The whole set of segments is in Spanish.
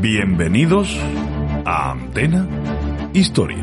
Bienvenidos a Antena Historia.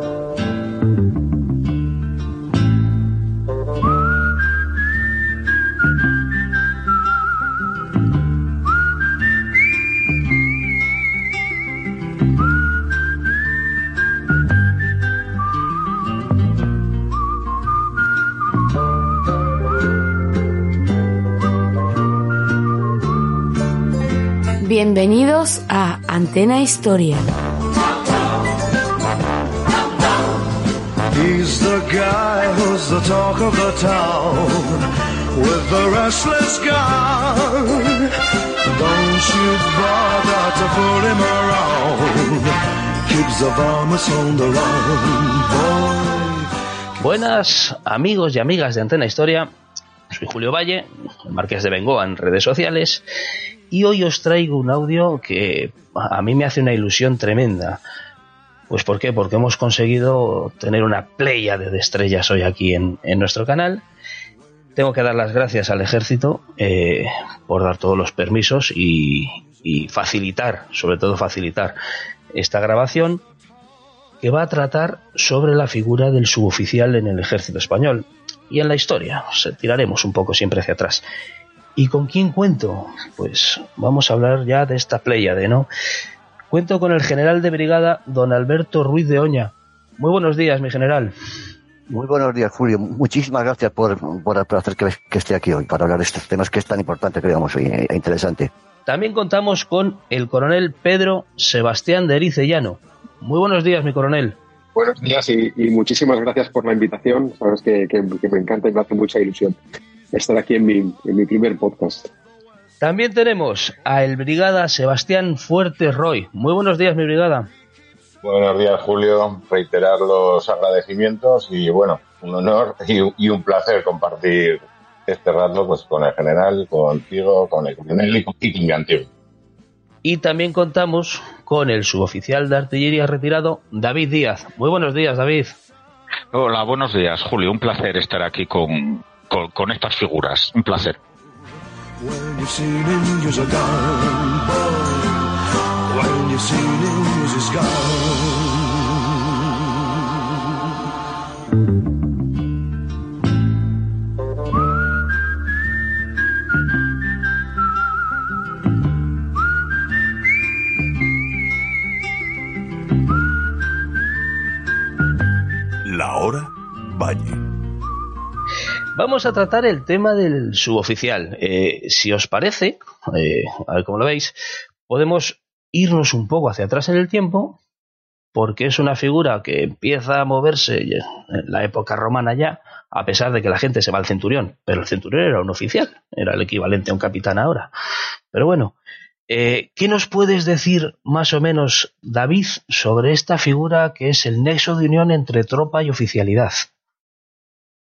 Bienvenidos a Antena Historia. He's the guy who's the talk of the town with the restless gun. Don't you bother to fool him around. Keeps the vomits on the run, boy. Buenas amigos y amigas de Antena Historia. Soy Julio Valle, Marqués de Bengoa en redes sociales, y hoy os traigo un audio que a mí me hace una ilusión tremenda. Pues ¿por qué? Porque hemos conseguido tener una playa de estrellas hoy aquí en, nuestro canal. Tengo que dar las gracias al ejército eh, por dar todos los permisos y facilitar, sobre todo facilitar esta grabación que va a tratar sobre la figura del suboficial en el ejército español y en la historia. O sea, tiraremos un poco siempre hacia atrás. ¿Y con quién cuento? Pues vamos a hablar ya de esta pléyade, ¿no? Cuento con el general de brigada, don Alberto Ruiz de Oña. Muy buenos días, mi general. Muy buenos días, Julio. Muchísimas gracias por, por, por hacer que, que, esté aquí hoy para hablar de estos temas que es tan importante, creamos hoy, e interesante. También contamos con el coronel Pedro Sebastián de Ericellano. Muy buenos días, mi coronel. Buenos días y, y, muchísimas gracias por la invitación. Sabes que, que, que, me encanta y me hace mucha ilusión estar aquí en mi, en mi primer podcast. También tenemos a el brigada Sebastián Fuerte Roy. Muy buenos días, mi brigada. Buenos días, Julio. Reiterar los agradecimientos y, bueno, un honor y, y un placer compartir este rato pues, con el general, contigo, con el coronel y con, y con mi antiguo. Y también contamos con el suboficial de artillería retirado, David Díaz. Muy buenos días, David. Hola, buenos días, Julio. Un placer estar aquí con, con, con estas figuras. Un placer. La hora Valle. Vamos a tratar el tema del suboficial. Eh, si os parece, eh, a ver cómo lo veis, podemos irnos un poco hacia atrás en el tiempo, porque es una figura que empieza a moverse en la época romana ya, a pesar de que la gente se va al centurión, pero el centurión era un oficial, era el equivalente a un capitán ahora. Pero bueno, eh, ¿qué nos puedes decir más o menos, David, sobre esta figura que es el nexo de unión entre tropa y oficialidad?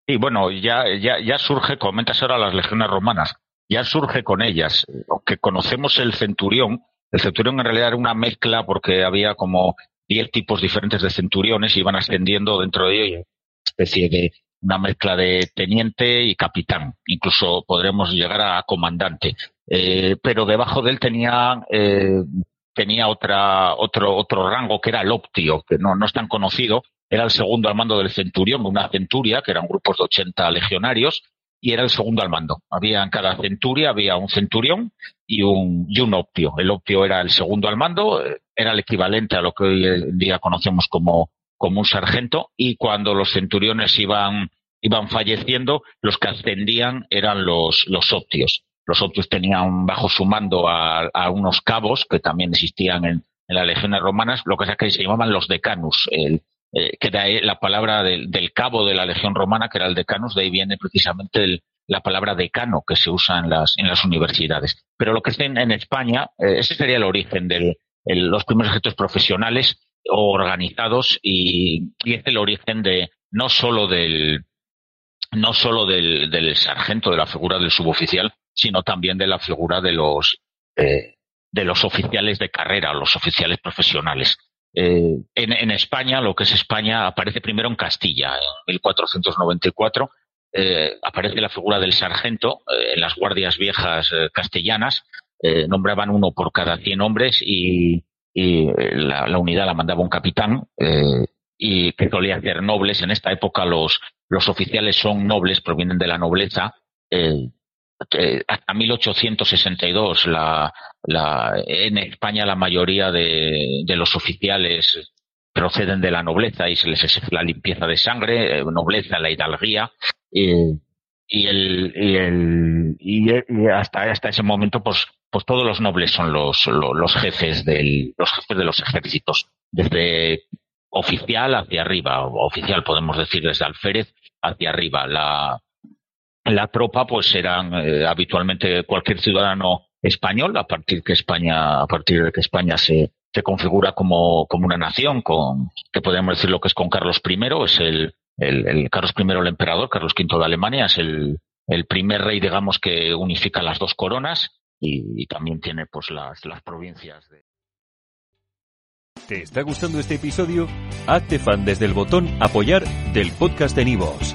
Y bueno, ya, ya, ya surge, comentas ahora las legiones romanas, ya surge con ellas, aunque conocemos el centurión, el centurión en realidad era una mezcla porque había como diez tipos diferentes de centuriones y iban ascendiendo dentro de ellos, especie de una mezcla de teniente y capitán, incluso podremos llegar a comandante. Eh, pero debajo de él tenía, eh, tenía otra, otro, otro rango que era el optio, que no, no es tan conocido, era el segundo al mando del centurión, una centuria, que eran grupos de 80 legionarios, y era el segundo al mando. Había en cada centuria, había un centurión y un, y un optio. El optio era el segundo al mando, eh, era el equivalente a lo que hoy en día conocemos como, como un sargento, y cuando los centuriones iban, iban falleciendo, los que ascendían eran los, los optios. Los optios tenían bajo su mando a, unos cabos que también existían en, en las legiones romanas, lo que sea que se llamaban los decanus, el, eh, que de la palabra del, cabo de la legión romana, que era el decanus, de ahí viene precisamente la palabra decano que se usa en las, en las universidades. Pero lo que es en, España, eh, ese sería el origen de los primeros ejércitos profesionales organizados y, es el origen de no solo del no del, sargento, de la figura del suboficial, sino también de la figura de los eh, de los oficiales de carrera, los oficiales profesionales. Eh, en, España, lo que es España, aparece primero en Castilla, en 1494. Eh, aparece la figura del sargento eh, en las guardias viejas castellanas. nombraban uno por cada 100 hombres y, la, unidad la mandaba un capitán y que solía ser nobles. En esta época los, los oficiales son nobles, provienen de la nobleza. Hasta 1862 la, en España la mayoría de, los oficiales proceden de la nobleza y se les exige la limpieza de sangre, eh, nobleza, la hidalguía. y, el, y, hasta, hasta ese momento, pues, pues todos los nobles son los, los, jefes del, los jefes de los ejércitos, desde oficial hacia arriba, oficial podemos decir desde alférez hacia arriba. La, la tropa, pues eran eh, habitualmente cualquier ciudadano español a partir que España, a partir de que España se, se configura como, como una nación, con, que podemos decir lo que es con Carlos I, es el, el, Carlos I el emperador, Carlos V de Alemania, es el, el primer rey, digamos, que unifica las dos coronas y, también tiene pues las, las provincias de... ¿Te está gustando este episodio? Hazte fan desde el botón apoyar del podcast de Nivos.